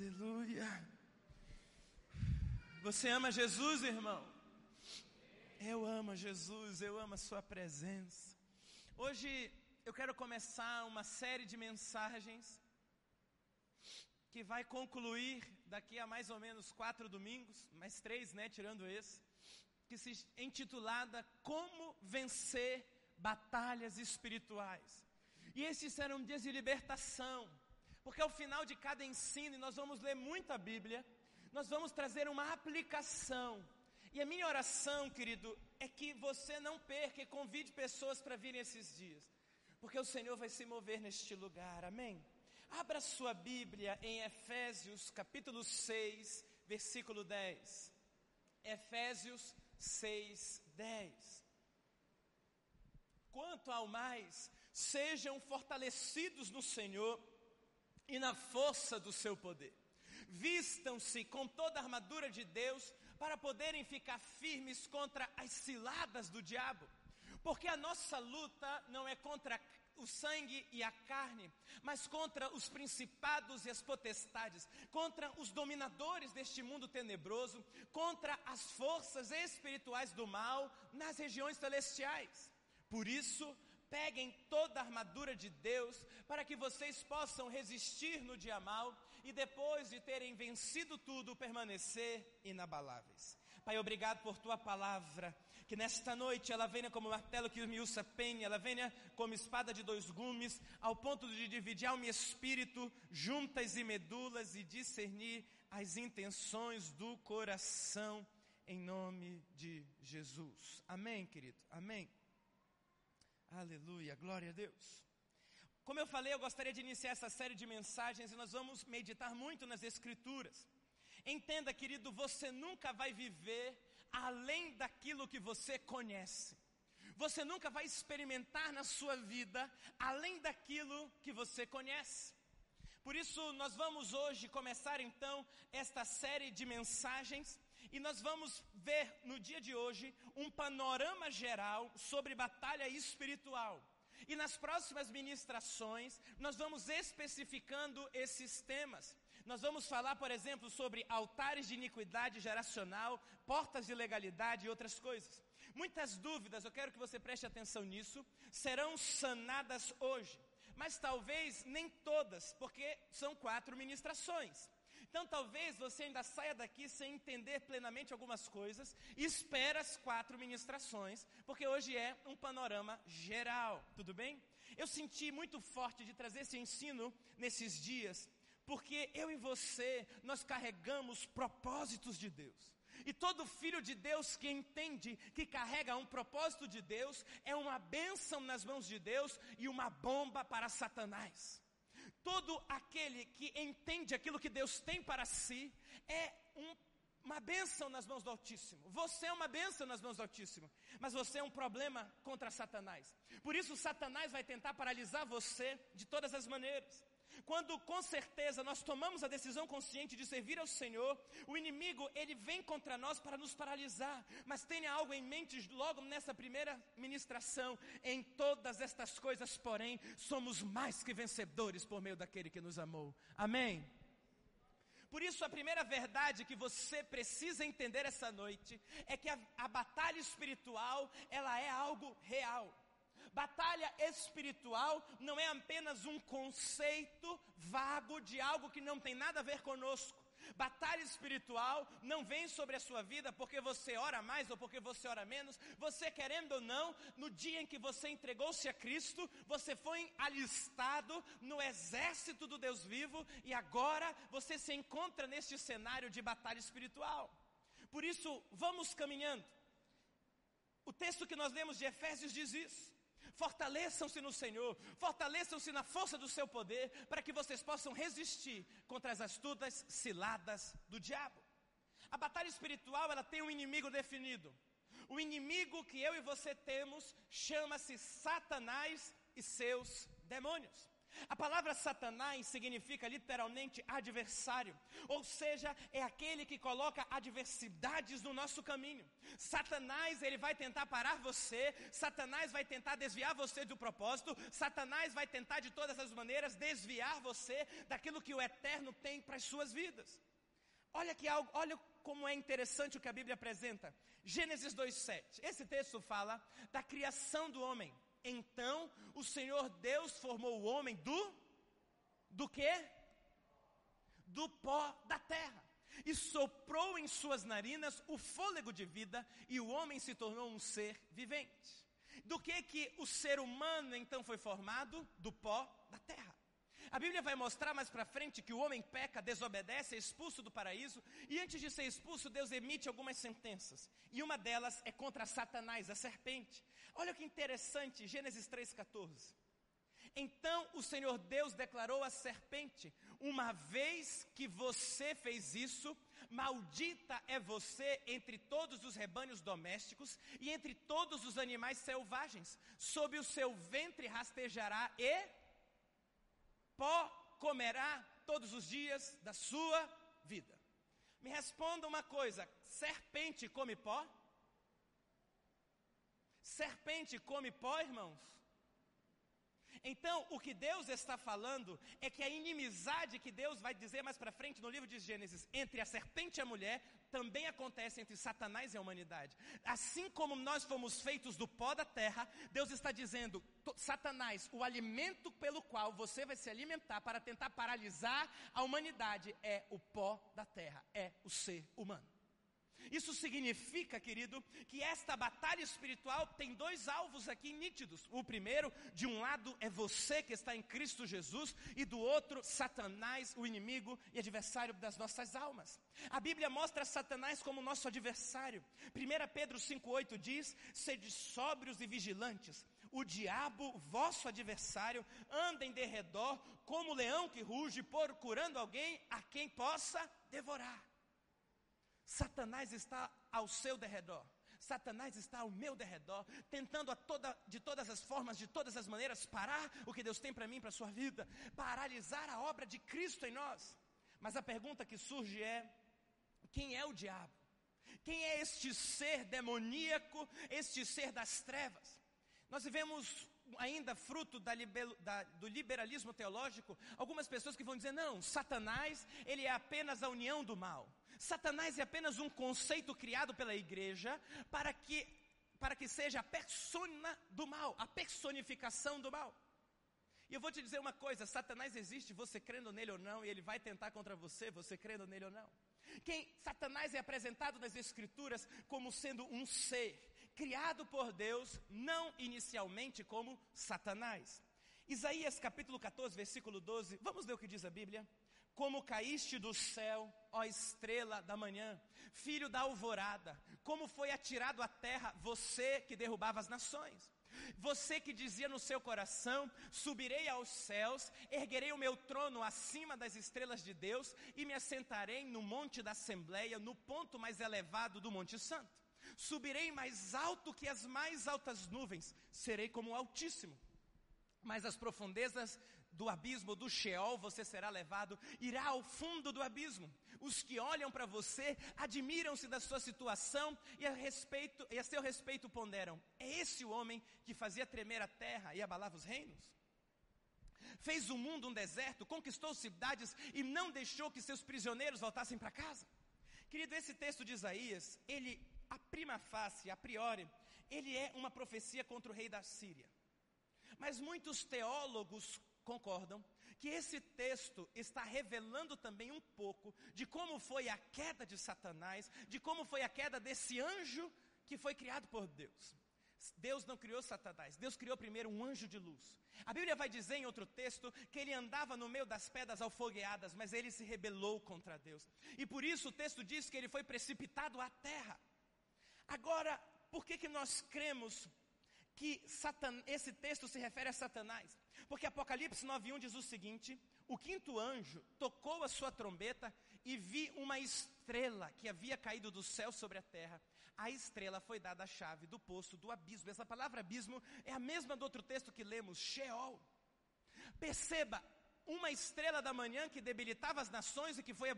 Aleluia. Você ama Jesus, irmão? Eu amo Jesus, eu amo a Sua presença. Hoje eu quero começar uma série de mensagens que vai concluir daqui a mais ou menos quatro domingos, mais três, né, tirando esse, que se intitulada Como Vencer Batalhas Espirituais. E esses serão dias de libertação, porque ao final de cada ensino, e nós vamos ler muito a Bíblia, nós vamos trazer uma aplicação. E a minha oração, querido, é que você não perca e convide pessoas para virem esses dias, porque o Senhor vai se mover neste lugar, amém? Abra sua Bíblia em Efésios capítulo 6, versículo 10. Efésios 6, 10. Quanto ao mais, sejam fortalecidos no Senhor e na força do seu poder. Vistam-se com toda a armadura de Deus para poderem ficar firmes contra as ciladas do diabo. Porque a nossa luta não é contra o sangue e a carne, mas contra os principados e as potestades, contra os dominadores deste mundo tenebroso, contra as forças espirituais do mal nas regiões celestiais. Por isso, peguem toda a armadura de Deus para que vocês possam resistir no dia mal e depois de terem vencido tudo, permanecer inabaláveis. Pai, obrigado por tua palavra, que nesta noite ela venha como martelo que miúça penha, ela venha como espada de dois gumes, ao ponto de dividir alma e espírito, juntas e medulas e discernir as intenções do coração, em nome de Jesus. Amém, querido? Amém. Aleluia, glória a Deus. Como eu falei, eu gostaria de iniciar essa série de mensagens e nós vamos meditar muito nas Escrituras. Entenda, querido, você nunca vai viver além daquilo que você conhece. Você nunca vai experimentar na sua vida além daquilo que você conhece. Por isso, nós vamos hoje começar então esta série de mensagens e nós vamos ver no dia de hoje um panorama geral sobre batalha espiritual. E nas próximas ministrações, nós vamos especificando esses temas. Nós vamos falar, por exemplo, sobre altares de iniquidade geracional, portas de legalidade e outras coisas. Muitas dúvidas, eu quero que você preste atenção nisso, serão sanadas hoje. Mas talvez nem todas, porque são quatro ministrações. Então talvez você ainda saia daqui sem entender plenamente algumas coisas, espera as quatro ministrações, porque hoje é um panorama geral, tudo bem? Eu senti muito forte de trazer esse ensino nesses dias, porque eu e você, nós carregamos propósitos de Deus. E todo filho de Deus que entende que carrega um propósito de Deus é uma bênção nas mãos de Deus e uma bomba para Satanás. Todo aquele que entende aquilo que Deus tem para si é um, uma bênção nas mãos do Altíssimo. Você é uma bênção nas mãos do Altíssimo, mas você é um problema contra Satanás. Por isso, Satanás vai tentar paralisar você de todas as maneiras. Quando com certeza nós tomamos a decisão consciente de servir ao Senhor, o inimigo ele vem contra nós para nos paralisar. Mas tenha algo em mente logo nessa primeira ministração. Em todas estas coisas, porém, somos mais que vencedores por meio daquele que nos amou. Amém. Por isso, a primeira verdade que você precisa entender essa noite é que a, a batalha espiritual ela é algo real. Batalha espiritual não é apenas um conceito vago de algo que não tem nada a ver conosco. Batalha espiritual não vem sobre a sua vida porque você ora mais ou porque você ora menos. Você querendo ou não, no dia em que você entregou-se a Cristo, você foi alistado no exército do Deus vivo e agora você se encontra neste cenário de batalha espiritual. Por isso, vamos caminhando. O texto que nós lemos de Efésios diz isso. Fortaleçam-se no Senhor, fortaleçam-se na força do seu poder, para que vocês possam resistir contra as astutas ciladas do diabo. A batalha espiritual, ela tem um inimigo definido. O inimigo que eu e você temos chama-se Satanás e seus demônios. A palavra Satanás significa literalmente adversário, ou seja, é aquele que coloca adversidades no nosso caminho. Satanás, ele vai tentar parar você, Satanás vai tentar desviar você do propósito, Satanás vai tentar de todas as maneiras desviar você daquilo que o eterno tem para as suas vidas. Olha que algo, olha como é interessante o que a Bíblia apresenta. Gênesis 2:7. Esse texto fala da criação do homem. Então o Senhor Deus formou o homem do do quê? Do pó da terra. E soprou em suas narinas o fôlego de vida, e o homem se tornou um ser vivente. Do que que o ser humano então foi formado? Do pó da terra. A Bíblia vai mostrar mais para frente que o homem peca, desobedece, é expulso do paraíso, e antes de ser expulso, Deus emite algumas sentenças. E uma delas é contra Satanás, a serpente. Olha que interessante, Gênesis 3,14. Então o Senhor Deus declarou à serpente: Uma vez que você fez isso, maldita é você entre todos os rebanhos domésticos e entre todos os animais selvagens. Sob o seu ventre rastejará e pó comerá todos os dias da sua vida. Me responda uma coisa: serpente come pó? Serpente come pó, irmãos? Então, o que Deus está falando é que a inimizade que Deus vai dizer mais para frente no livro de Gênesis entre a serpente e a mulher também acontece entre Satanás e a humanidade. Assim como nós fomos feitos do pó da terra, Deus está dizendo: Satanás, o alimento pelo qual você vai se alimentar para tentar paralisar a humanidade é o pó da terra, é o ser humano. Isso significa, querido, que esta batalha espiritual tem dois alvos aqui nítidos. O primeiro, de um lado, é você que está em Cristo Jesus, e do outro, Satanás, o inimigo e adversário das nossas almas. A Bíblia mostra Satanás como nosso adversário. 1 Pedro 5,8 diz: Sede sóbrios e vigilantes. O diabo, vosso adversário, anda em derredor como leão que ruge, procurando alguém a quem possa devorar. Satanás está ao seu derredor. Satanás está ao meu derredor, tentando toda, de todas as formas, de todas as maneiras, parar o que Deus tem para mim, para a sua vida, paralisar a obra de Cristo em nós. Mas a pergunta que surge é: quem é o diabo? Quem é este ser demoníaco, este ser das trevas? Nós vivemos ainda fruto da, da, do liberalismo teológico, algumas pessoas que vão dizer: não, Satanás, ele é apenas a união do mal. Satanás é apenas um conceito criado pela igreja para que, para que seja a persona do mal, a personificação do mal. E eu vou te dizer uma coisa: Satanás existe, você crendo nele ou não, e ele vai tentar contra você, você crendo nele ou não. Quem Satanás é apresentado nas Escrituras como sendo um ser criado por Deus, não inicialmente como Satanás. Isaías capítulo 14, versículo 12, vamos ler o que diz a Bíblia? Como caíste do céu, ó estrela da manhã, filho da alvorada, como foi atirado à terra você que derrubava as nações. Você que dizia no seu coração: Subirei aos céus, erguerei o meu trono acima das estrelas de Deus e me assentarei no monte da Assembleia, no ponto mais elevado do Monte Santo. Subirei mais alto que as mais altas nuvens, serei como o Altíssimo. Mas as profundezas do abismo, do Sheol, você será levado, irá ao fundo do abismo. Os que olham para você admiram-se da sua situação e a, respeito, e a seu respeito ponderam: é esse o homem que fazia tremer a terra e abalava os reinos? Fez o mundo um deserto, conquistou cidades e não deixou que seus prisioneiros voltassem para casa. Querido, esse texto de Isaías, ele, a prima facie, a priori, ele é uma profecia contra o rei da Síria. Mas muitos teólogos concordam que esse texto está revelando também um pouco de como foi a queda de Satanás, de como foi a queda desse anjo que foi criado por Deus. Deus não criou Satanás, Deus criou primeiro um anjo de luz. A Bíblia vai dizer em outro texto que ele andava no meio das pedras alfogueadas, mas ele se rebelou contra Deus. E por isso o texto diz que ele foi precipitado à terra. Agora, por que, que nós cremos que Satan, esse texto se refere a Satanás? Porque Apocalipse 9:1 diz o seguinte: O quinto anjo tocou a sua trombeta e vi uma estrela que havia caído do céu sobre a terra. A estrela foi dada a chave do poço do abismo. Essa palavra abismo é a mesma do outro texto que lemos, Sheol. Perceba, uma estrela da manhã que debilitava as nações e que foi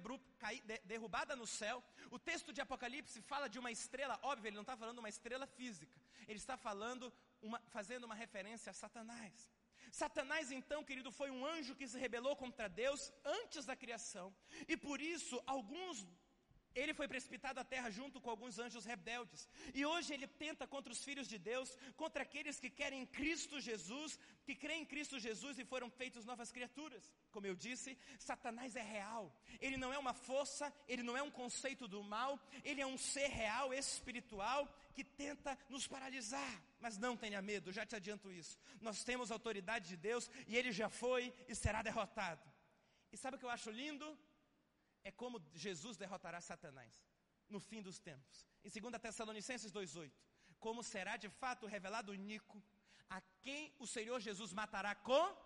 derrubada no céu. O texto de Apocalipse fala de uma estrela, óbvio, ele não está falando uma estrela física, ele está falando, uma, fazendo uma referência a Satanás. Satanás, então, querido, foi um anjo que se rebelou contra Deus antes da criação, e por isso alguns ele foi precipitado à terra junto com alguns anjos rebeldes. E hoje ele tenta contra os filhos de Deus, contra aqueles que querem Cristo Jesus, que creem em Cristo Jesus e foram feitos novas criaturas. Como eu disse, Satanás é real. Ele não é uma força, ele não é um conceito do mal, ele é um ser real, espiritual, que tenta nos paralisar. Mas não tenha medo, já te adianto isso. Nós temos autoridade de Deus e ele já foi e será derrotado. E sabe o que eu acho lindo? É como Jesus derrotará Satanás no fim dos tempos. Em 2 Tessalonicenses 2,8: Como será de fato revelado o Nico, a quem o Senhor Jesus matará com,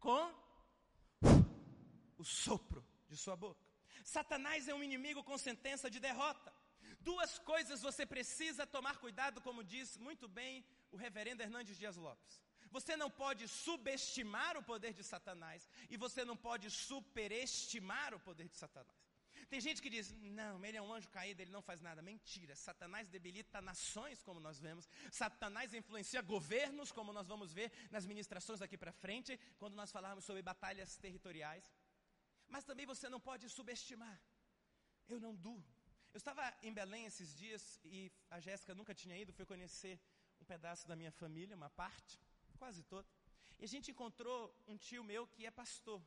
com o sopro de sua boca. Satanás é um inimigo com sentença de derrota. Duas coisas você precisa tomar cuidado, como diz muito bem o reverendo Hernandes Dias Lopes. Você não pode subestimar o poder de Satanás e você não pode superestimar o poder de Satanás. Tem gente que diz: não, ele é um anjo caído, ele não faz nada. Mentira. Satanás debilita nações, como nós vemos. Satanás influencia governos, como nós vamos ver nas ministrações daqui para frente, quando nós falarmos sobre batalhas territoriais. Mas também você não pode subestimar. Eu não durmo. Eu estava em Belém esses dias e a Jéssica nunca tinha ido, foi conhecer um pedaço da minha família, uma parte quase toda. E a gente encontrou um tio meu que é pastor.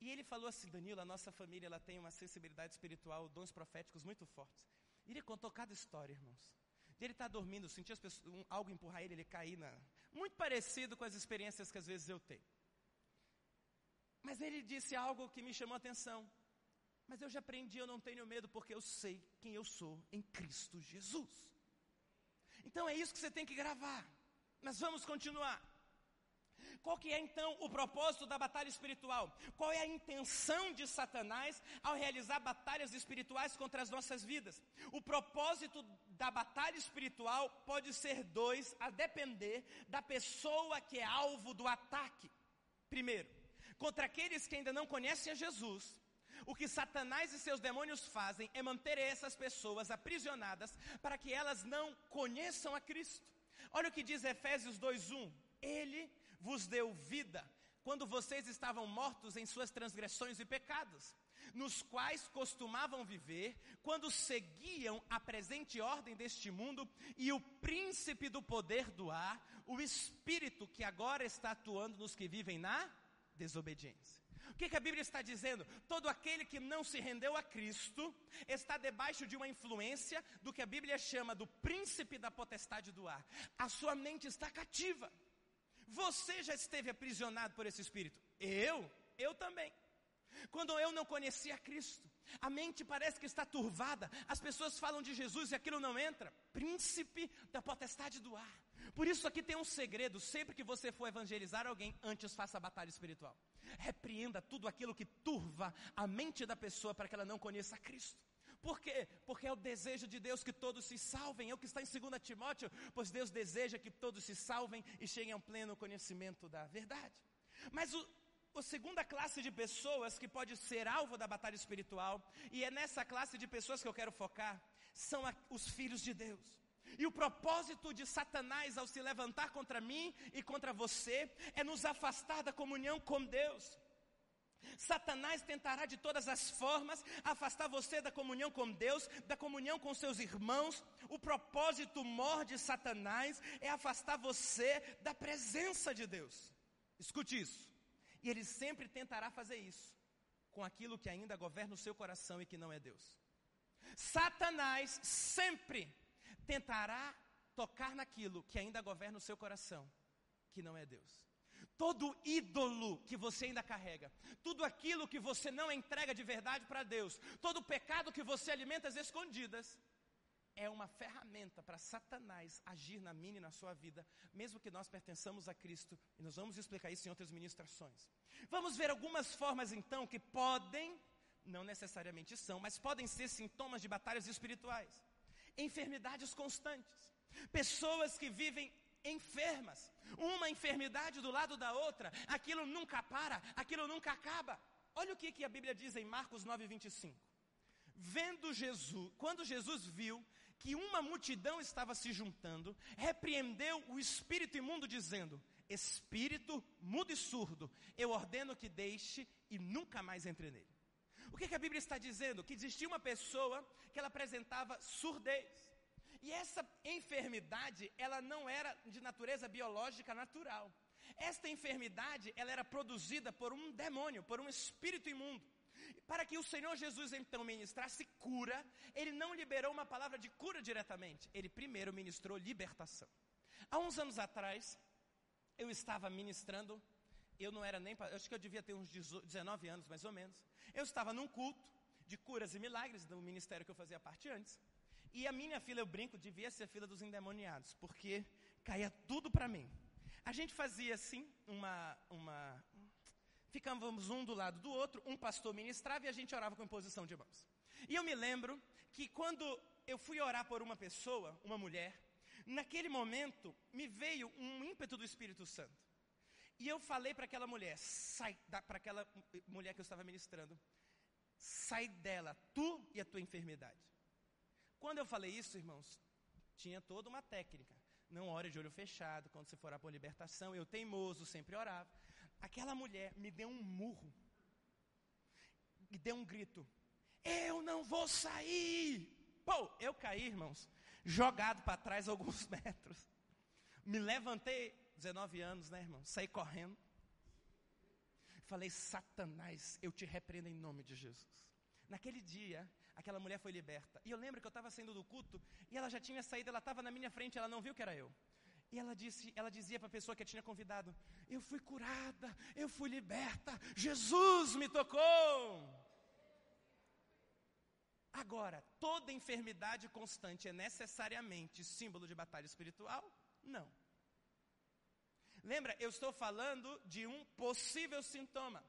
E ele falou assim, Danilo, a nossa família ela tem uma sensibilidade espiritual, dons proféticos muito fortes. E ele contou cada história, irmãos. De ele estar tá dormindo, sentir as pessoas, um, algo empurrar ele, ele cair na... Muito parecido com as experiências que às vezes eu tenho. Mas ele disse algo que me chamou a atenção. Mas eu já aprendi, eu não tenho medo, porque eu sei quem eu sou em Cristo Jesus. Então é isso que você tem que gravar. Mas vamos continuar. Qual que é então o propósito da batalha espiritual? Qual é a intenção de Satanás ao realizar batalhas espirituais contra as nossas vidas? O propósito da batalha espiritual pode ser dois, a depender da pessoa que é alvo do ataque. Primeiro, contra aqueles que ainda não conhecem a Jesus, o que Satanás e seus demônios fazem é manter essas pessoas aprisionadas para que elas não conheçam a Cristo. Olha o que diz Efésios 2:1. Ele vos deu vida quando vocês estavam mortos em suas transgressões e pecados, nos quais costumavam viver quando seguiam a presente ordem deste mundo e o príncipe do poder do ar, o espírito que agora está atuando nos que vivem na desobediência. O que, que, a Bíblia está dizendo? Todo aquele que não se rendeu a Cristo está debaixo de uma influência do que a Bíblia chama do príncipe da potestade do ar. A sua mente está cativa. Você já esteve aprisionado por esse espírito? Eu? Eu também. Quando eu não conhecia Cristo, a mente parece que está turvada, as pessoas falam de Jesus e aquilo não entra. Príncipe da potestade do ar. Por isso aqui tem um segredo: sempre que você for evangelizar alguém, antes faça a batalha espiritual. Repreenda tudo aquilo que turva a mente da pessoa para que ela não conheça Cristo. Por quê? Porque é o desejo de Deus que todos se salvem. É o que está em 2 Timóteo, pois Deus deseja que todos se salvem e cheguem ao pleno conhecimento da verdade. Mas o, a segunda classe de pessoas que pode ser alvo da batalha espiritual, e é nessa classe de pessoas que eu quero focar, são a, os filhos de Deus. E o propósito de Satanás ao se levantar contra mim e contra você é nos afastar da comunhão com Deus. Satanás tentará de todas as formas afastar você da comunhão com Deus, da comunhão com seus irmãos. O propósito maior de Satanás é afastar você da presença de Deus. Escute isso. E ele sempre tentará fazer isso com aquilo que ainda governa o seu coração e que não é Deus. Satanás sempre tentará tocar naquilo que ainda governa o seu coração, que não é Deus. Todo ídolo que você ainda carrega, tudo aquilo que você não entrega de verdade para Deus, todo pecado que você alimenta às escondidas, é uma ferramenta para Satanás agir na minha e na sua vida, mesmo que nós pertençamos a Cristo, e nós vamos explicar isso em outras ministrações. Vamos ver algumas formas então que podem, não necessariamente são, mas podem ser sintomas de batalhas espirituais enfermidades constantes, pessoas que vivem enfermas, uma enfermidade do lado da outra, aquilo nunca para, aquilo nunca acaba. Olha o que, que a Bíblia diz em Marcos 9, 25. Vendo Jesus, quando Jesus viu que uma multidão estava se juntando, repreendeu o espírito imundo, dizendo: Espírito mudo e surdo, eu ordeno que deixe e nunca mais entre nele. O que, que a Bíblia está dizendo? Que existia uma pessoa que ela apresentava surdez. E essa enfermidade, ela não era de natureza biológica natural. Esta enfermidade, ela era produzida por um demônio, por um espírito imundo. Para que o Senhor Jesus então ministrasse cura, ele não liberou uma palavra de cura diretamente, ele primeiro ministrou libertação. Há uns anos atrás, eu estava ministrando, eu não era nem, acho que eu devia ter uns 19 anos mais ou menos. Eu estava num culto de curas e milagres do ministério que eu fazia parte antes. E a minha fila, eu brinco, devia ser a fila dos endemoniados, porque caía tudo para mim. A gente fazia assim, uma, uma. Ficávamos um do lado do outro, um pastor ministrava e a gente orava com imposição de mãos. E eu me lembro que quando eu fui orar por uma pessoa, uma mulher, naquele momento me veio um ímpeto do Espírito Santo. E eu falei para aquela mulher, sai, para aquela mulher que eu estava ministrando, sai dela, tu e a tua enfermidade. Quando eu falei isso, irmãos, tinha toda uma técnica. Não ore de olho fechado, quando você for orar por libertação. Eu, teimoso, sempre orava. Aquela mulher me deu um murro. E deu um grito. Eu não vou sair. Pô, eu caí, irmãos, jogado para trás alguns metros. Me levantei, 19 anos, né, irmão? Saí correndo. Falei, Satanás, eu te repreendo em nome de Jesus. Naquele dia, aquela mulher foi liberta. E eu lembro que eu estava saindo do culto e ela já tinha saído, ela estava na minha frente, ela não viu que era eu. E ela, disse, ela dizia para a pessoa que tinha convidado: Eu fui curada, eu fui liberta, Jesus me tocou. Agora, toda enfermidade constante é necessariamente símbolo de batalha espiritual? Não. Lembra, eu estou falando de um possível sintoma.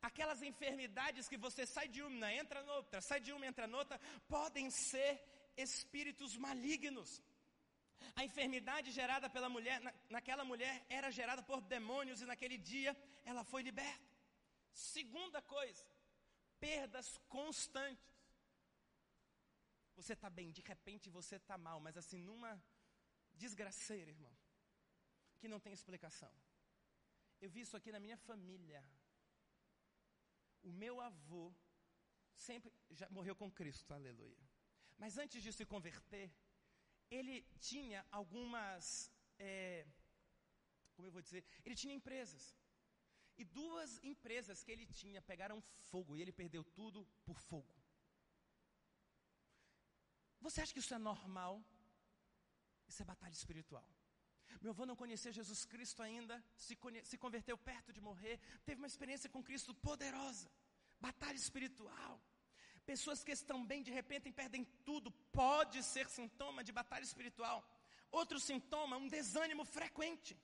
Aquelas enfermidades que você sai de uma, entra noutra, sai de uma, entra noutra, podem ser espíritos malignos. A enfermidade gerada pela mulher, na, naquela mulher, era gerada por demônios e naquele dia ela foi liberta. Segunda coisa, perdas constantes. Você está bem, de repente você está mal, mas assim, numa desgraceira, irmão, que não tem explicação. Eu vi isso aqui na minha família. O meu avô sempre já morreu com Cristo, aleluia. Mas antes de se converter, ele tinha algumas, é, como eu vou dizer, ele tinha empresas. E duas empresas que ele tinha pegaram fogo e ele perdeu tudo por fogo. Você acha que isso é normal? Isso é batalha espiritual. Meu avô não conhecia Jesus Cristo ainda, se, se converteu perto de morrer, teve uma experiência com Cristo poderosa, batalha espiritual. Pessoas que estão bem, de repente perdem tudo, pode ser sintoma de batalha espiritual. Outro sintoma, um desânimo frequente.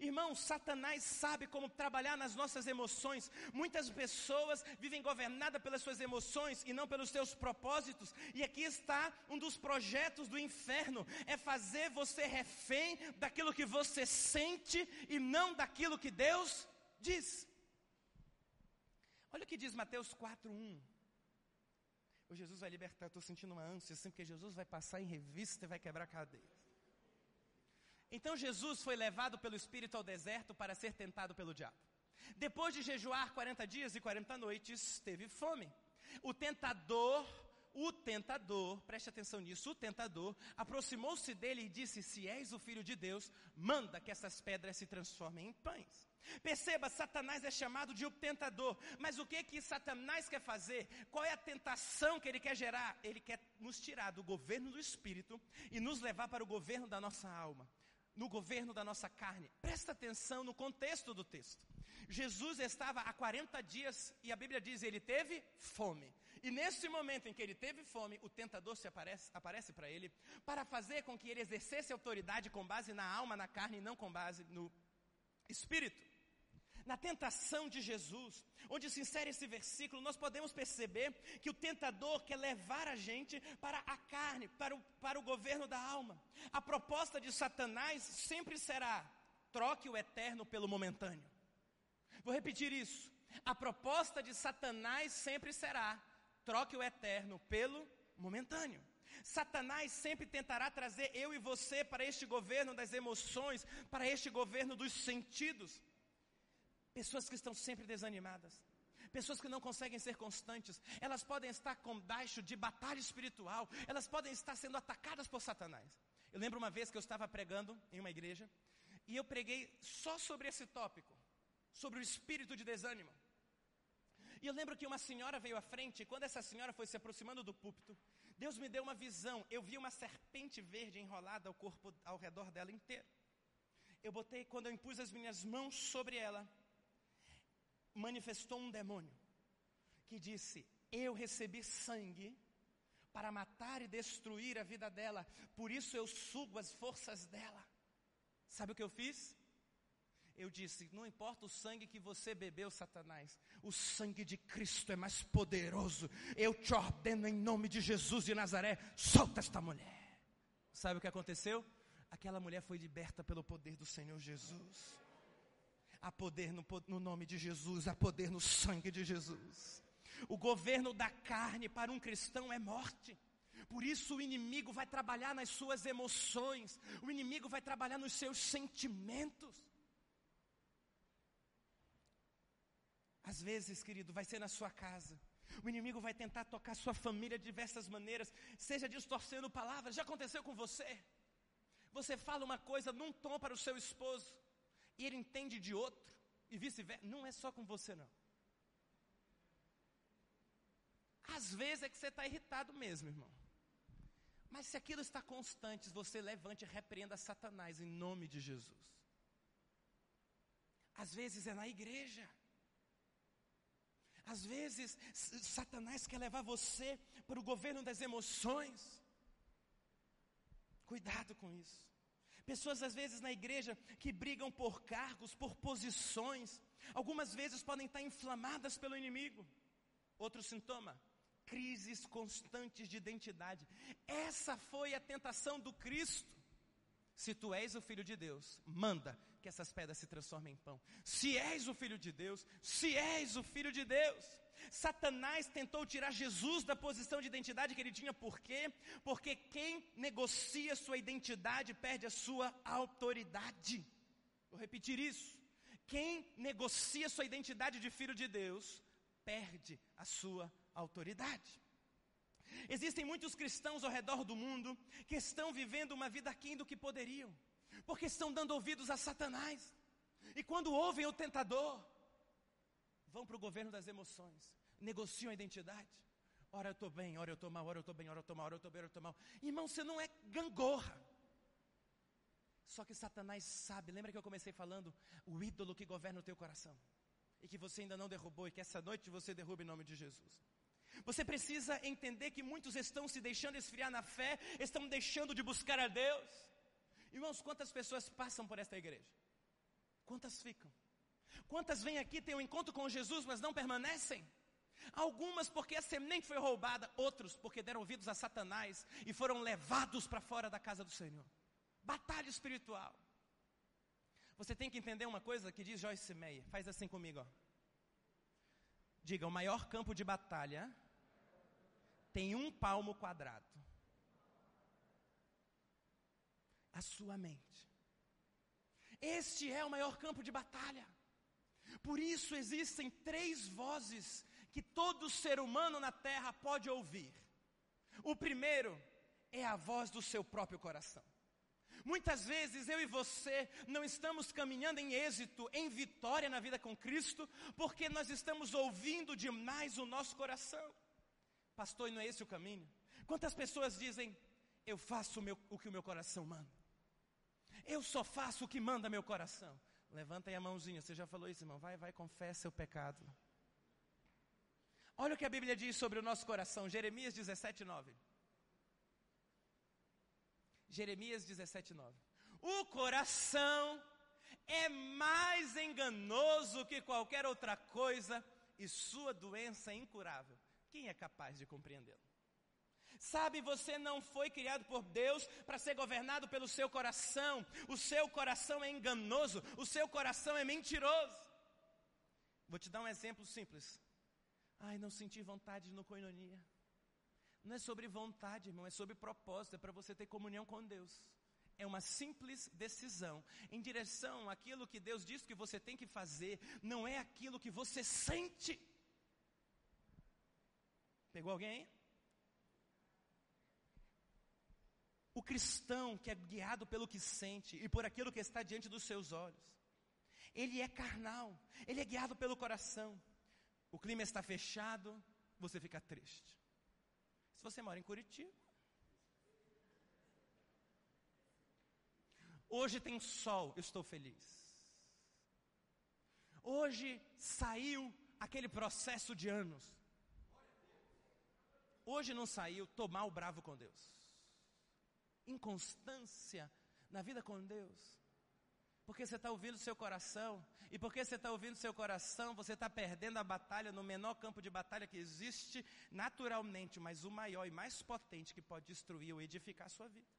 Irmão, Satanás sabe como trabalhar nas nossas emoções. Muitas pessoas vivem governadas pelas suas emoções e não pelos seus propósitos. E aqui está um dos projetos do inferno: é fazer você refém daquilo que você sente e não daquilo que Deus diz. Olha o que diz Mateus 4:1. O Jesus vai libertar, estou sentindo uma ânsia assim, porque Jesus vai passar em revista e vai quebrar cadeias. Então Jesus foi levado pelo Espírito ao deserto para ser tentado pelo diabo. Depois de jejuar 40 dias e 40 noites, teve fome. O tentador, o tentador, preste atenção nisso, o tentador aproximou-se dele e disse: Se és o filho de Deus, manda que essas pedras se transformem em pães. Perceba, Satanás é chamado de o tentador. Mas o que que Satanás quer fazer? Qual é a tentação que ele quer gerar? Ele quer nos tirar do governo do espírito e nos levar para o governo da nossa alma no governo da nossa carne. Presta atenção no contexto do texto. Jesus estava há 40 dias e a Bíblia diz ele teve fome. E nesse momento em que ele teve fome, o tentador se aparece, aparece para ele para fazer com que ele exercesse autoridade com base na alma, na carne e não com base no espírito. Na tentação de Jesus, onde se insere esse versículo, nós podemos perceber que o tentador quer levar a gente para a carne, para o, para o governo da alma. A proposta de Satanás sempre será: troque o eterno pelo momentâneo. Vou repetir isso. A proposta de Satanás sempre será: troque o eterno pelo momentâneo. Satanás sempre tentará trazer eu e você para este governo das emoções, para este governo dos sentidos. Pessoas que estão sempre desanimadas. Pessoas que não conseguem ser constantes. Elas podem estar com baixo de batalha espiritual. Elas podem estar sendo atacadas por Satanás. Eu lembro uma vez que eu estava pregando em uma igreja. E eu preguei só sobre esse tópico. Sobre o espírito de desânimo. E eu lembro que uma senhora veio à frente, e quando essa senhora foi se aproximando do púlpito, Deus me deu uma visão. Eu vi uma serpente verde enrolada ao corpo ao redor dela inteiro. Eu botei, quando eu impus as minhas mãos sobre ela, manifestou um demônio que disse: Eu recebi sangue para matar e destruir a vida dela, por isso eu sugo as forças dela. Sabe o que eu fiz? Eu disse: Não importa o sangue que você bebeu, Satanás, o sangue de Cristo é mais poderoso. Eu te ordeno em nome de Jesus de Nazaré, solta esta mulher. Sabe o que aconteceu? Aquela mulher foi liberta pelo poder do Senhor Jesus. Há poder no, no nome de Jesus, há poder no sangue de Jesus. O governo da carne para um cristão é morte. Por isso o inimigo vai trabalhar nas suas emoções, o inimigo vai trabalhar nos seus sentimentos. Às vezes, querido, vai ser na sua casa. O inimigo vai tentar tocar sua família de diversas maneiras, seja distorcendo palavras. Já aconteceu com você? Você fala uma coisa num tom para o seu esposo, e ele entende de outro, e vice-versa. Não é só com você, não. Às vezes é que você está irritado mesmo, irmão. Mas se aquilo está constante, você levante e repreenda Satanás em nome de Jesus. Às vezes é na igreja. Às vezes, Satanás quer levar você para o governo das emoções. Cuidado com isso. Pessoas, às vezes, na igreja que brigam por cargos, por posições, algumas vezes podem estar inflamadas pelo inimigo. Outro sintoma: crises constantes de identidade. Essa foi a tentação do Cristo. Se tu és o filho de Deus, manda que essas pedras se transformem em pão. Se és o filho de Deus, se és o filho de Deus. Satanás tentou tirar Jesus da posição de identidade que ele tinha, por quê? Porque negocia sua identidade perde a sua autoridade. Vou repetir isso. Quem negocia sua identidade de filho de Deus perde a sua autoridade. Existem muitos cristãos ao redor do mundo que estão vivendo uma vida aquém do que poderiam, porque estão dando ouvidos a Satanás. E quando ouvem o tentador, vão para o governo das emoções, negociam a identidade. Ora eu estou bem, ora eu estou mal, ora eu estou bem, ora eu estou mal, ora eu estou bem, ora eu estou mal. Irmão, você não é gangorra. Só que Satanás sabe, lembra que eu comecei falando? O ídolo que governa o teu coração. E que você ainda não derrubou, e que essa noite você derruba em nome de Jesus. Você precisa entender que muitos estão se deixando esfriar na fé, estão deixando de buscar a Deus. Irmãos, quantas pessoas passam por esta igreja? Quantas ficam? Quantas vêm aqui, têm um encontro com Jesus, mas não permanecem? Algumas porque a semente foi roubada, outros porque deram ouvidos a Satanás e foram levados para fora da casa do Senhor. Batalha espiritual. Você tem que entender uma coisa que diz Joyce Meyer. Faz assim comigo, ó. Diga, o maior campo de batalha tem um palmo quadrado. A sua mente. Este é o maior campo de batalha. Por isso existem três vozes que todo ser humano na terra pode ouvir. O primeiro é a voz do seu próprio coração. Muitas vezes eu e você não estamos caminhando em êxito, em vitória na vida com Cristo, porque nós estamos ouvindo demais o nosso coração. Pastor, e não é esse o caminho? Quantas pessoas dizem, eu faço o, meu, o que o meu coração manda? Eu só faço o que manda meu coração. Levanta aí a mãozinha, você já falou isso, irmão? Vai, vai, confessa o pecado. Olha o que a Bíblia diz sobre o nosso coração, Jeremias 17, 9. Jeremias 17, 9. O coração é mais enganoso que qualquer outra coisa e sua doença é incurável. Quem é capaz de compreendê-lo? Sabe, você não foi criado por Deus para ser governado pelo seu coração. O seu coração é enganoso, o seu coração é mentiroso. Vou te dar um exemplo simples. Ai, não senti vontade no coinonia. Não é sobre vontade, irmão, é sobre propósito, é para você ter comunhão com Deus. É uma simples decisão em direção àquilo que Deus diz que você tem que fazer, não é aquilo que você sente. Pegou alguém? O cristão que é guiado pelo que sente e por aquilo que está diante dos seus olhos, ele é carnal, ele é guiado pelo coração. O clima está fechado, você fica triste. Se você mora em Curitiba, hoje tem sol, eu estou feliz. Hoje saiu aquele processo de anos. Hoje não saiu, estou mal bravo com Deus inconstância na vida com Deus. Porque você está ouvindo seu coração, e porque você está ouvindo seu coração, você está perdendo a batalha no menor campo de batalha que existe naturalmente, mas o maior e mais potente que pode destruir ou edificar a sua vida.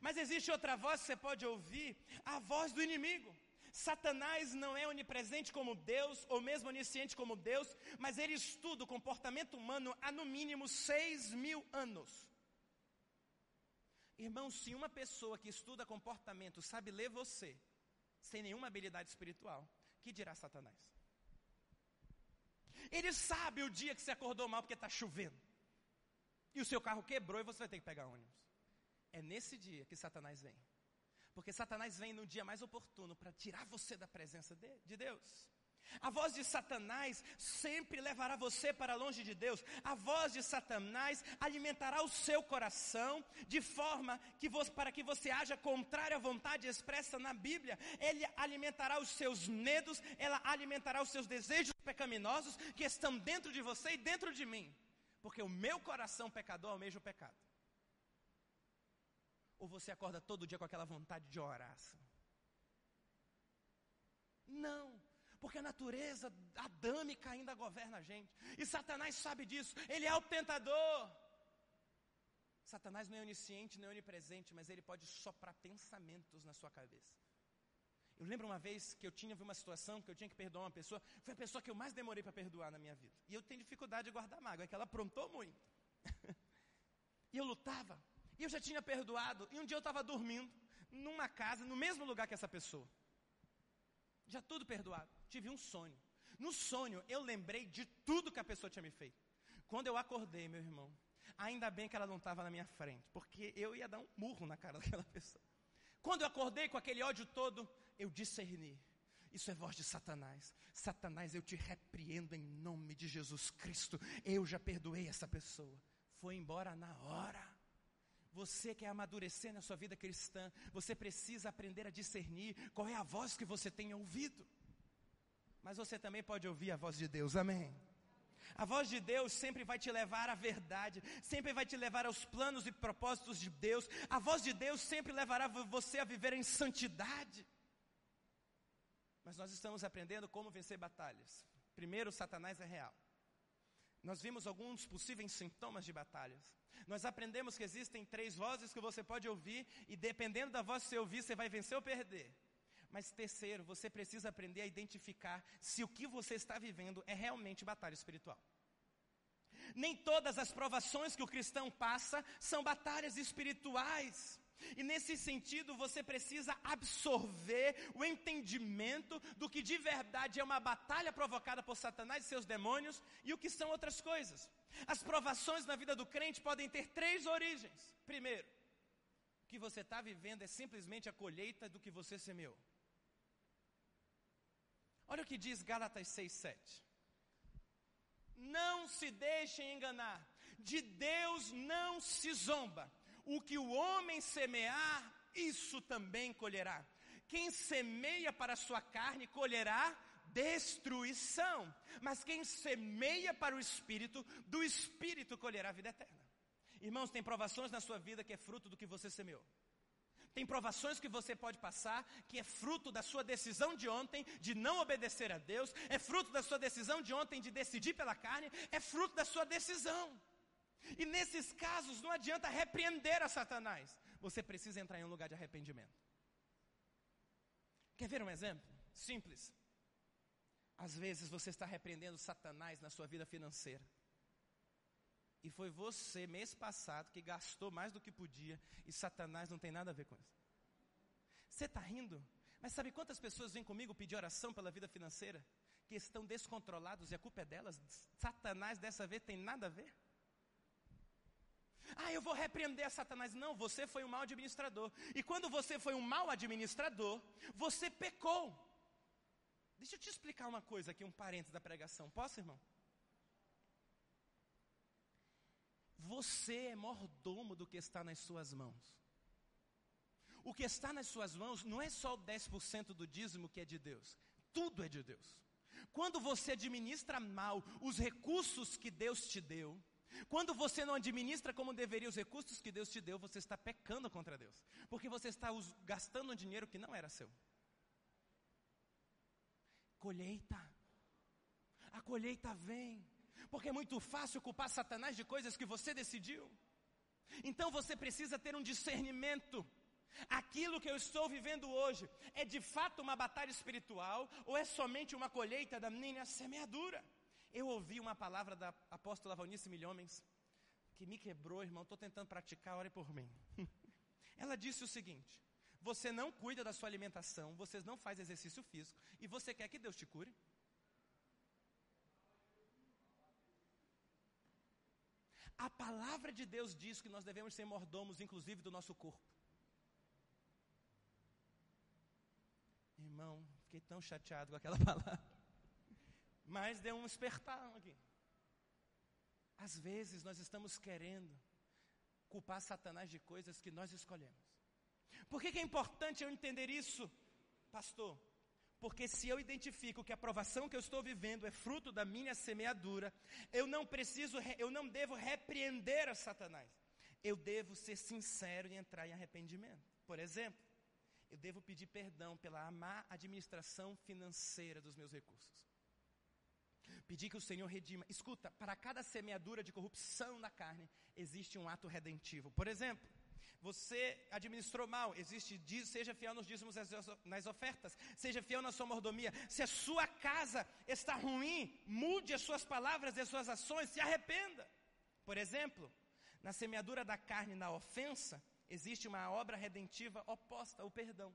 Mas existe outra voz que você pode ouvir, a voz do inimigo. Satanás não é onipresente como Deus, ou mesmo onisciente como Deus, mas ele estuda o comportamento humano há no mínimo seis mil anos. Irmão, se uma pessoa que estuda comportamento sabe ler você, sem nenhuma habilidade espiritual, que dirá Satanás? Ele sabe o dia que você acordou mal porque está chovendo. E o seu carro quebrou e você vai ter que pegar ônibus. É nesse dia que Satanás vem. Porque Satanás vem no dia mais oportuno para tirar você da presença de, de Deus. A voz de Satanás sempre levará você para longe de Deus. A voz de Satanás alimentará o seu coração de forma que você, para que você haja contrário à vontade expressa na Bíblia. Ele alimentará os seus medos, ela alimentará os seus desejos pecaminosos que estão dentro de você e dentro de mim. Porque o meu coração pecador almeja o pecado. Ou você acorda todo dia com aquela vontade de orar? Não porque a natureza adâmica ainda governa a gente. E Satanás sabe disso, ele é o tentador. Satanás não é onisciente, não é onipresente, mas ele pode soprar pensamentos na sua cabeça. Eu lembro uma vez que eu tinha uma situação que eu tinha que perdoar uma pessoa, foi a pessoa que eu mais demorei para perdoar na minha vida. E eu tenho dificuldade de guardar mágoa, é que ela aprontou muito. e eu lutava, e eu já tinha perdoado, e um dia eu estava dormindo numa casa, no mesmo lugar que essa pessoa. Já tudo perdoado tive um sonho. No sonho, eu lembrei de tudo que a pessoa tinha me feito. Quando eu acordei, meu irmão, ainda bem que ela não estava na minha frente, porque eu ia dar um murro na cara daquela pessoa. Quando eu acordei com aquele ódio todo, eu discerni. Isso é voz de Satanás. Satanás, eu te repreendo em nome de Jesus Cristo. Eu já perdoei essa pessoa. Foi embora na hora. Você quer amadurecer na sua vida cristã, você precisa aprender a discernir qual é a voz que você tem ouvido mas você também pode ouvir a voz de Deus, amém? A voz de Deus sempre vai te levar à verdade, sempre vai te levar aos planos e propósitos de Deus. A voz de Deus sempre levará você a viver em santidade. Mas nós estamos aprendendo como vencer batalhas. Primeiro, Satanás é real. Nós vimos alguns possíveis sintomas de batalhas. Nós aprendemos que existem três vozes que você pode ouvir, e dependendo da voz que você ouvir, você vai vencer ou perder. Mas terceiro, você precisa aprender a identificar se o que você está vivendo é realmente batalha espiritual. Nem todas as provações que o cristão passa são batalhas espirituais. E nesse sentido, você precisa absorver o entendimento do que de verdade é uma batalha provocada por Satanás e seus demônios e o que são outras coisas. As provações na vida do crente podem ter três origens. Primeiro, o que você está vivendo é simplesmente a colheita do que você semeou. Olha o que diz Gálatas 6,7. Não se deixem enganar, de Deus não se zomba. O que o homem semear, isso também colherá. Quem semeia para a sua carne colherá destruição, mas quem semeia para o espírito, do espírito colherá vida eterna. Irmãos, tem provações na sua vida que é fruto do que você semeou. Tem provações que você pode passar que é fruto da sua decisão de ontem de não obedecer a Deus, é fruto da sua decisão de ontem de decidir pela carne, é fruto da sua decisão. E nesses casos não adianta repreender a Satanás, você precisa entrar em um lugar de arrependimento. Quer ver um exemplo? Simples. Às vezes você está repreendendo Satanás na sua vida financeira. E foi você, mês passado, que gastou mais do que podia, e Satanás não tem nada a ver com isso. Você está rindo? Mas sabe quantas pessoas vêm comigo pedir oração pela vida financeira? Que estão descontrolados e a culpa é delas? Satanás dessa vez tem nada a ver? Ah, eu vou repreender a Satanás. Não, você foi um mau administrador. E quando você foi um mau administrador, você pecou. Deixa eu te explicar uma coisa aqui, um parênteses da pregação. Posso, irmão? Você é mordomo do que está nas suas mãos. O que está nas suas mãos não é só o 10% do dízimo que é de Deus. Tudo é de Deus. Quando você administra mal os recursos que Deus te deu, quando você não administra como deveria os recursos que Deus te deu, você está pecando contra Deus. Porque você está gastando um dinheiro que não era seu. Colheita. A colheita vem. Porque é muito fácil culpar Satanás de coisas que você decidiu. Então você precisa ter um discernimento. Aquilo que eu estou vivendo hoje é de fato uma batalha espiritual ou é somente uma colheita da minha semeadura? Eu ouvi uma palavra da apóstola Valnice Milhomens que me quebrou, irmão. Estou tentando praticar, ore por mim. Ela disse o seguinte: Você não cuida da sua alimentação, você não faz exercício físico e você quer que Deus te cure? A palavra de Deus diz que nós devemos ser mordomos, inclusive do nosso corpo. Irmão, fiquei tão chateado com aquela palavra. Mas deu um espertar aqui. Às vezes nós estamos querendo culpar Satanás de coisas que nós escolhemos. Por que, que é importante eu entender isso, pastor? Porque se eu identifico que a provação que eu estou vivendo é fruto da minha semeadura, eu não preciso, eu não devo repreender a Satanás. Eu devo ser sincero e entrar em arrependimento. Por exemplo, eu devo pedir perdão pela má administração financeira dos meus recursos. Pedir que o Senhor redima. Escuta, para cada semeadura de corrupção na carne, existe um ato redentivo. Por exemplo, você administrou mal, existe, seja fiel nos dízimos nas ofertas, seja fiel na sua mordomia. Se a sua casa está ruim, mude as suas palavras e as suas ações, se arrependa. Por exemplo, na semeadura da carne, na ofensa, existe uma obra redentiva oposta, o perdão.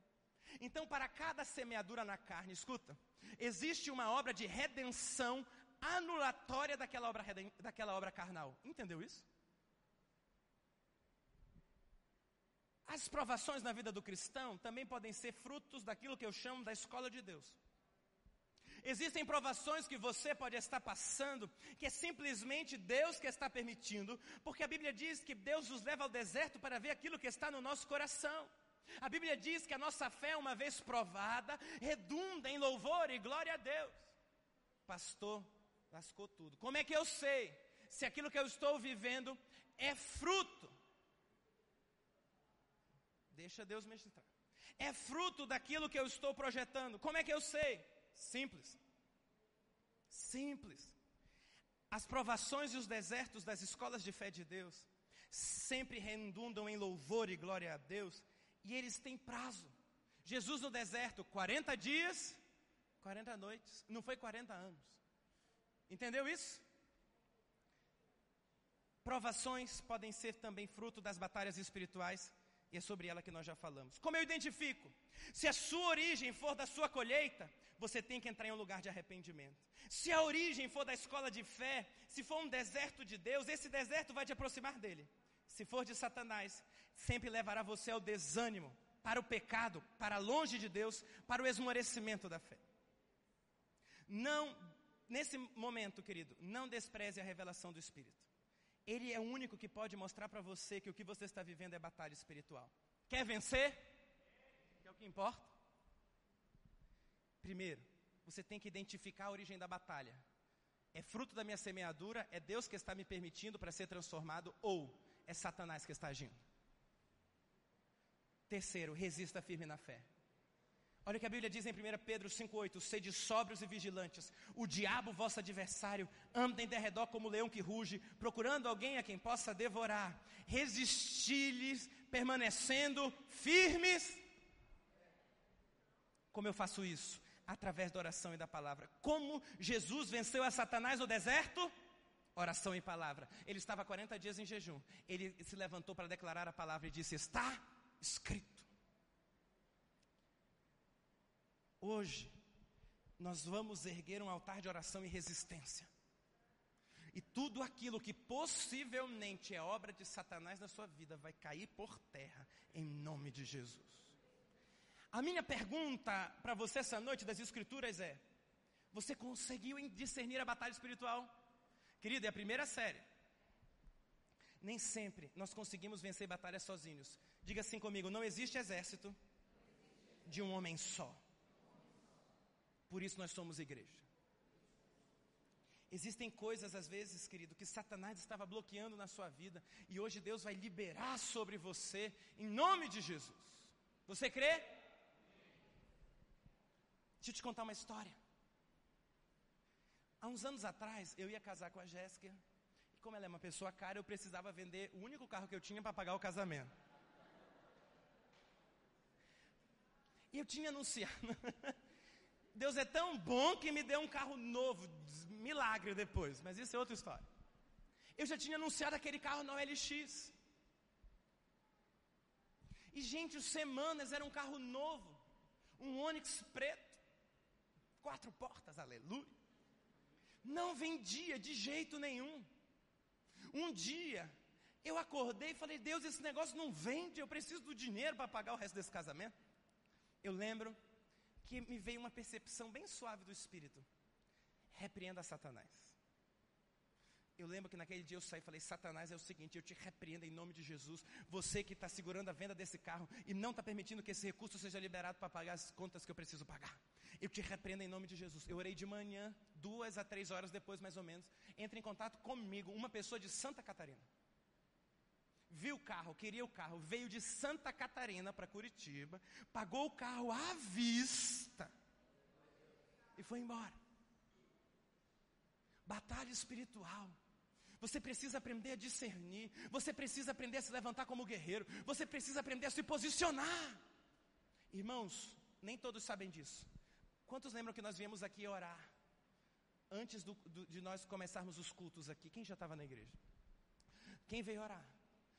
Então, para cada semeadura na carne, escuta, existe uma obra de redenção anulatória daquela obra, daquela obra carnal. Entendeu isso? As provações na vida do cristão também podem ser frutos daquilo que eu chamo da escola de Deus. Existem provações que você pode estar passando, que é simplesmente Deus que está permitindo, porque a Bíblia diz que Deus nos leva ao deserto para ver aquilo que está no nosso coração. A Bíblia diz que a nossa fé, uma vez provada, redunda em louvor e glória a Deus. Pastor, lascou tudo. Como é que eu sei se aquilo que eu estou vivendo é fruto? Deixa Deus ministrar. É fruto daquilo que eu estou projetando. Como é que eu sei? Simples. Simples. As provações e os desertos das escolas de fé de Deus sempre redundam em louvor e glória a Deus e eles têm prazo. Jesus no deserto, 40 dias, 40 noites, não foi 40 anos. Entendeu isso? Provações podem ser também fruto das batalhas espirituais, e é sobre ela que nós já falamos. Como eu identifico? Se a sua origem for da sua colheita, você tem que entrar em um lugar de arrependimento. Se a origem for da escola de fé, se for um deserto de Deus, esse deserto vai te aproximar dele. Se for de Satanás, sempre levará você ao desânimo, para o pecado, para longe de Deus, para o esmorecimento da fé. Não, nesse momento, querido, não despreze a revelação do Espírito. Ele é o único que pode mostrar para você que o que você está vivendo é batalha espiritual. Quer vencer? Que é o que importa. Primeiro, você tem que identificar a origem da batalha. É fruto da minha semeadura? É Deus que está me permitindo para ser transformado? Ou é Satanás que está agindo? Terceiro, resista firme na fé. Olha o que a Bíblia diz em 1 Pedro 5,8: Sede sóbrios e vigilantes. O diabo, vosso adversário, anda em derredor como leão que ruge, procurando alguém a quem possa devorar. Resisti-lhes, permanecendo firmes. Como eu faço isso? Através da oração e da palavra. Como Jesus venceu a Satanás no deserto? Oração e palavra. Ele estava 40 dias em jejum. Ele se levantou para declarar a palavra e disse: Está escrito. Hoje, nós vamos erguer um altar de oração e resistência. E tudo aquilo que possivelmente é obra de Satanás na sua vida vai cair por terra, em nome de Jesus. A minha pergunta para você essa noite das Escrituras é: você conseguiu discernir a batalha espiritual? Querido, é a primeira série. Nem sempre nós conseguimos vencer batalhas sozinhos. Diga assim comigo: não existe exército de um homem só. Por isso nós somos igreja. Existem coisas, às vezes, querido, que Satanás estava bloqueando na sua vida, e hoje Deus vai liberar sobre você, em nome de Jesus. Você crê? Deixa eu te contar uma história. Há uns anos atrás, eu ia casar com a Jéssica, e como ela é uma pessoa cara, eu precisava vender o único carro que eu tinha para pagar o casamento. E eu tinha anunciado. Deus é tão bom que me deu um carro novo, milagre depois, mas isso é outra história. Eu já tinha anunciado aquele carro na OLX. E, gente, os semanas era um carro novo, um Onix preto, quatro portas, aleluia. Não vendia de jeito nenhum. Um dia, eu acordei e falei: Deus, esse negócio não vende, eu preciso do dinheiro para pagar o resto desse casamento. Eu lembro que me veio uma percepção bem suave do Espírito. Repreenda Satanás. Eu lembro que naquele dia eu saí e falei: Satanás é o seguinte, eu te repreendo em nome de Jesus. Você que está segurando a venda desse carro e não está permitindo que esse recurso seja liberado para pagar as contas que eu preciso pagar. Eu te repreendo em nome de Jesus. Eu orei de manhã, duas a três horas depois, mais ou menos. Entre em contato comigo, uma pessoa de Santa Catarina viu o carro, queria o carro, veio de Santa Catarina para Curitiba, pagou o carro à vista e foi embora. Batalha espiritual. Você precisa aprender a discernir, você precisa aprender a se levantar como guerreiro, você precisa aprender a se posicionar. Irmãos, nem todos sabem disso. Quantos lembram que nós viemos aqui orar antes do, do, de nós começarmos os cultos aqui? Quem já estava na igreja? Quem veio orar?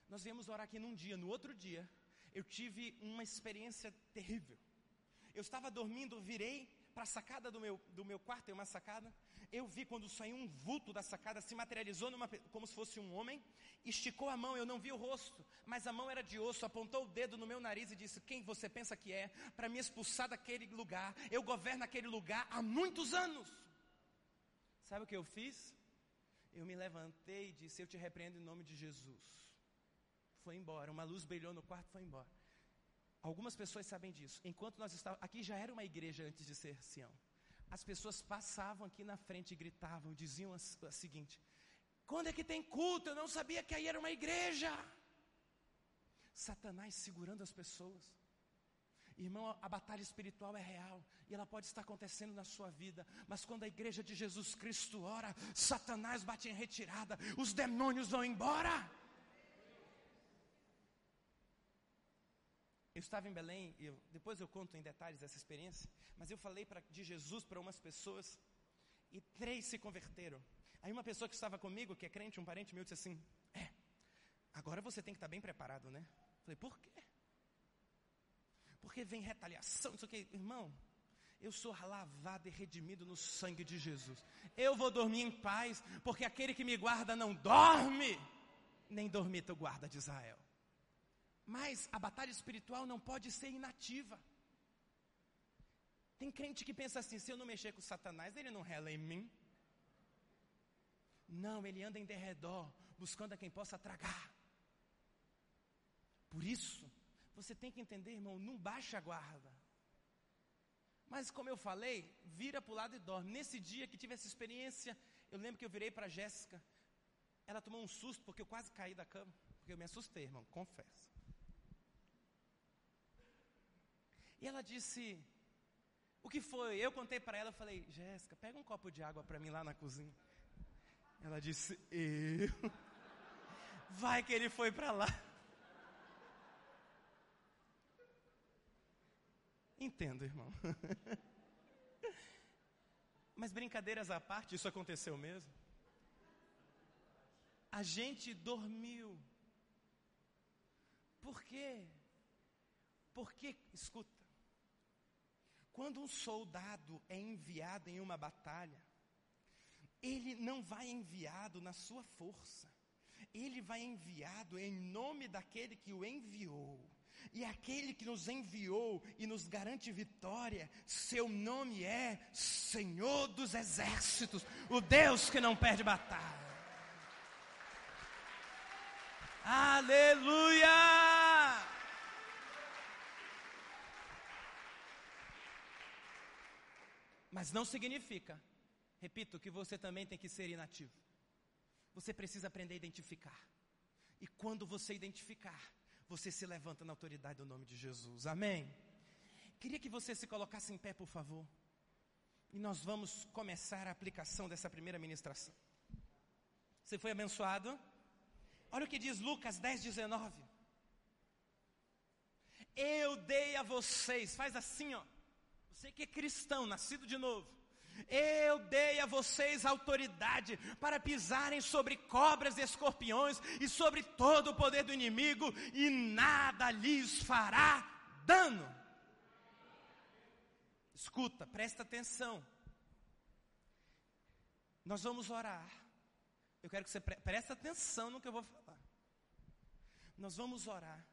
Nós viemos orar aqui num dia, no outro dia, eu tive uma experiência terrível. Eu estava dormindo, virei para a sacada do meu, do meu quarto, tem uma sacada. Eu vi quando saiu um vulto da sacada, se materializou numa, como se fosse um homem, esticou a mão, eu não vi o rosto, mas a mão era de osso, apontou o dedo no meu nariz e disse: Quem você pensa que é? Para me expulsar daquele lugar. Eu governo aquele lugar há muitos anos. Sabe o que eu fiz? Eu me levantei e disse: Eu te repreendo em nome de Jesus foi embora. Uma luz brilhou no quarto, foi embora. Algumas pessoas sabem disso. Enquanto nós estávamos. Aqui já era uma igreja antes de ser Sião. As pessoas passavam aqui na frente e gritavam, diziam a, a seguinte: Quando é que tem culto? Eu não sabia que aí era uma igreja. Satanás segurando as pessoas. Irmão, a batalha espiritual é real e ela pode estar acontecendo na sua vida, mas quando a igreja de Jesus Cristo ora, Satanás bate em retirada, os demônios vão embora. Eu estava em Belém, e eu, depois eu conto em detalhes essa experiência, mas eu falei pra, de Jesus para umas pessoas e três se converteram. Aí uma pessoa que estava comigo, que é crente, um parente meu, disse assim: É, agora você tem que estar bem preparado, né? Eu falei, por quê? Porque vem retaliação, não sei o que. Irmão, eu sou lavado e redimido no sangue de Jesus. Eu vou dormir em paz, porque aquele que me guarda não dorme, nem dormita o guarda de Israel. Mas a batalha espiritual não pode ser inativa. Tem crente que pensa assim: se eu não mexer com Satanás, ele não rela em mim. Não, ele anda em derredor, buscando a quem possa tragar. Por isso, você tem que entender, irmão, não baixa a guarda. Mas como eu falei, vira para o lado e dorme. Nesse dia que tive essa experiência, eu lembro que eu virei para Jéssica. Ela tomou um susto porque eu quase caí da cama. Porque eu me assustei, irmão, confesso. E ela disse: O que foi? Eu contei para ela, eu falei: Jéssica, pega um copo de água para mim lá na cozinha. Ela disse: Eu. Vai que ele foi para lá. Entendo, irmão. Mas brincadeiras à parte, isso aconteceu mesmo? A gente dormiu. Por quê? Porque, escuta, quando um soldado é enviado em uma batalha, ele não vai enviado na sua força, ele vai enviado em nome daquele que o enviou. E aquele que nos enviou e nos garante vitória, seu nome é Senhor dos Exércitos, o Deus que não perde batalha. Aleluia! Mas não significa, repito, que você também tem que ser inativo. Você precisa aprender a identificar. E quando você identificar, você se levanta na autoridade do nome de Jesus. Amém? Queria que você se colocasse em pé, por favor. E nós vamos começar a aplicação dessa primeira ministração. Você foi abençoado? Olha o que diz Lucas 10, 19. Eu dei a vocês, faz assim, ó. Você que é cristão, nascido de novo. Eu dei a vocês autoridade para pisarem sobre cobras e escorpiões e sobre todo o poder do inimigo, e nada lhes fará dano. Escuta, presta atenção. Nós vamos orar. Eu quero que você pre preste atenção no que eu vou falar. Nós vamos orar.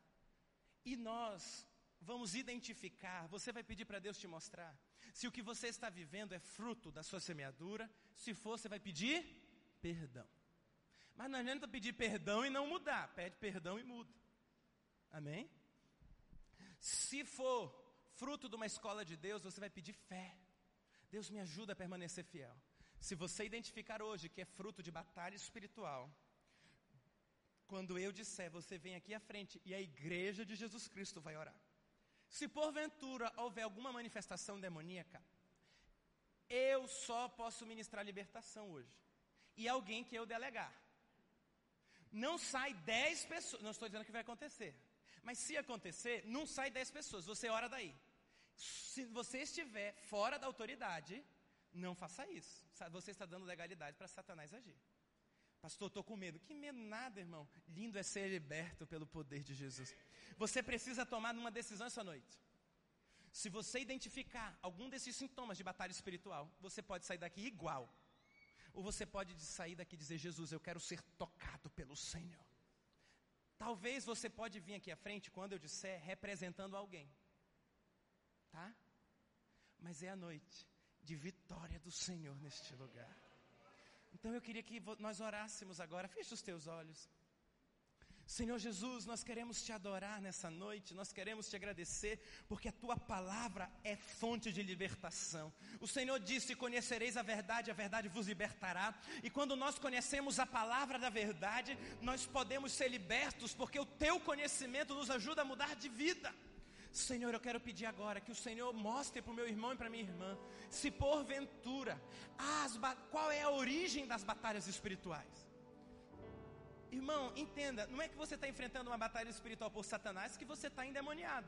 E nós vamos identificar, você vai pedir para Deus te mostrar se o que você está vivendo é fruto da sua semeadura, se for, você vai pedir perdão. Mas não adianta pedir perdão e não mudar. Pede perdão e muda. Amém? Se for fruto de uma escola de Deus, você vai pedir fé. Deus me ajuda a permanecer fiel. Se você identificar hoje que é fruto de batalha espiritual, quando eu disser, você vem aqui à frente e a igreja de Jesus Cristo vai orar. Se porventura houver alguma manifestação demoníaca, eu só posso ministrar libertação hoje. E alguém que eu delegar. Não sai dez pessoas, não estou dizendo que vai acontecer. Mas se acontecer, não sai dez pessoas, você ora daí. Se você estiver fora da autoridade, não faça isso. Você está dando legalidade para Satanás agir. Pastor, estou com medo. Que medo nada, irmão. Lindo é ser liberto pelo poder de Jesus. Você precisa tomar uma decisão essa noite. Se você identificar algum desses sintomas de batalha espiritual, você pode sair daqui igual. Ou você pode sair daqui e dizer, Jesus, eu quero ser tocado pelo Senhor. Talvez você pode vir aqui à frente quando eu disser representando alguém. Tá? Mas é a noite de vitória do Senhor neste lugar. Então eu queria que nós orássemos agora. Feche os teus olhos. Senhor Jesus, nós queremos te adorar nessa noite, nós queremos te agradecer, porque a tua palavra é fonte de libertação. O Senhor disse: Conhecereis a verdade, a verdade vos libertará. E quando nós conhecemos a palavra da verdade, nós podemos ser libertos, porque o teu conhecimento nos ajuda a mudar de vida. Senhor, eu quero pedir agora que o Senhor mostre para o meu irmão e para minha irmã, se porventura, as, qual é a origem das batalhas espirituais. Irmão, entenda, não é que você está enfrentando uma batalha espiritual por Satanás que você está endemoniado.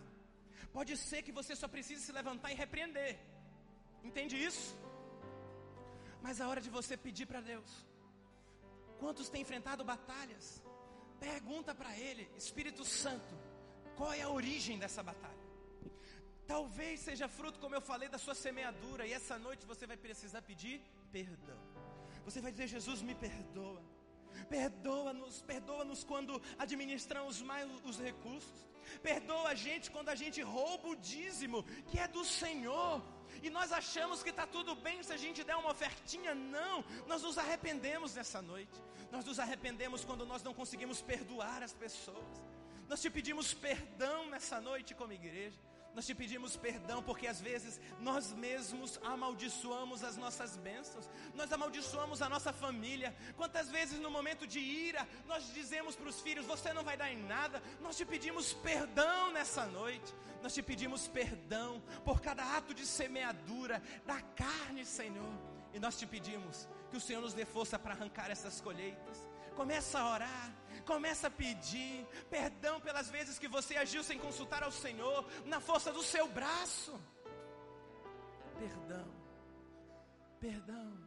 Pode ser que você só precise se levantar e repreender. Entende isso? Mas a hora de você pedir para Deus. Quantos têm enfrentado batalhas? Pergunta para Ele, Espírito Santo, qual é a origem dessa batalha? Talvez seja fruto, como eu falei, da sua semeadura, e essa noite você vai precisar pedir perdão. Você vai dizer: Jesus, me perdoa. Perdoa-nos, perdoa-nos quando administramos mais os recursos. Perdoa a gente quando a gente rouba o dízimo, que é do Senhor. E nós achamos que está tudo bem se a gente der uma ofertinha. Não, nós nos arrependemos nessa noite. Nós nos arrependemos quando nós não conseguimos perdoar as pessoas. Nós te pedimos perdão nessa noite como igreja. Nós te pedimos perdão porque às vezes nós mesmos amaldiçoamos as nossas bênçãos, nós amaldiçoamos a nossa família. Quantas vezes no momento de ira nós dizemos para os filhos: Você não vai dar em nada. Nós te pedimos perdão nessa noite, nós te pedimos perdão por cada ato de semeadura da carne, Senhor. E nós te pedimos que o Senhor nos dê força para arrancar essas colheitas. Começa a orar, começa a pedir perdão pelas vezes que você agiu sem consultar ao Senhor, na força do seu braço. Perdão, perdão.